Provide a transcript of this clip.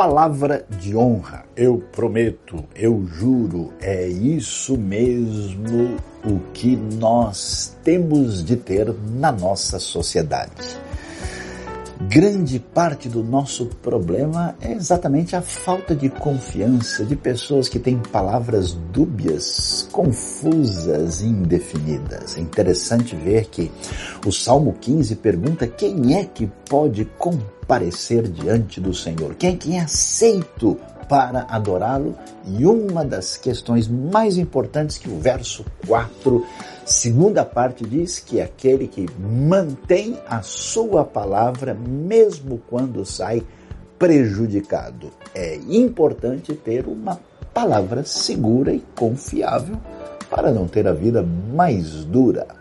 palavra de honra. Eu prometo, eu juro, é isso mesmo o que nós temos de ter na nossa sociedade. Grande parte do nosso problema é exatamente a falta de confiança de pessoas que têm palavras dúbias, confusas e indefinidas. É interessante ver que o Salmo 15 pergunta quem é que pode comparecer diante do Senhor, quem é que é aceito para adorá-lo. E uma das questões mais importantes que o verso 4, segunda parte diz que aquele que mantém a sua palavra mesmo quando sai prejudicado. É importante ter uma palavra segura e confiável para não ter a vida mais dura.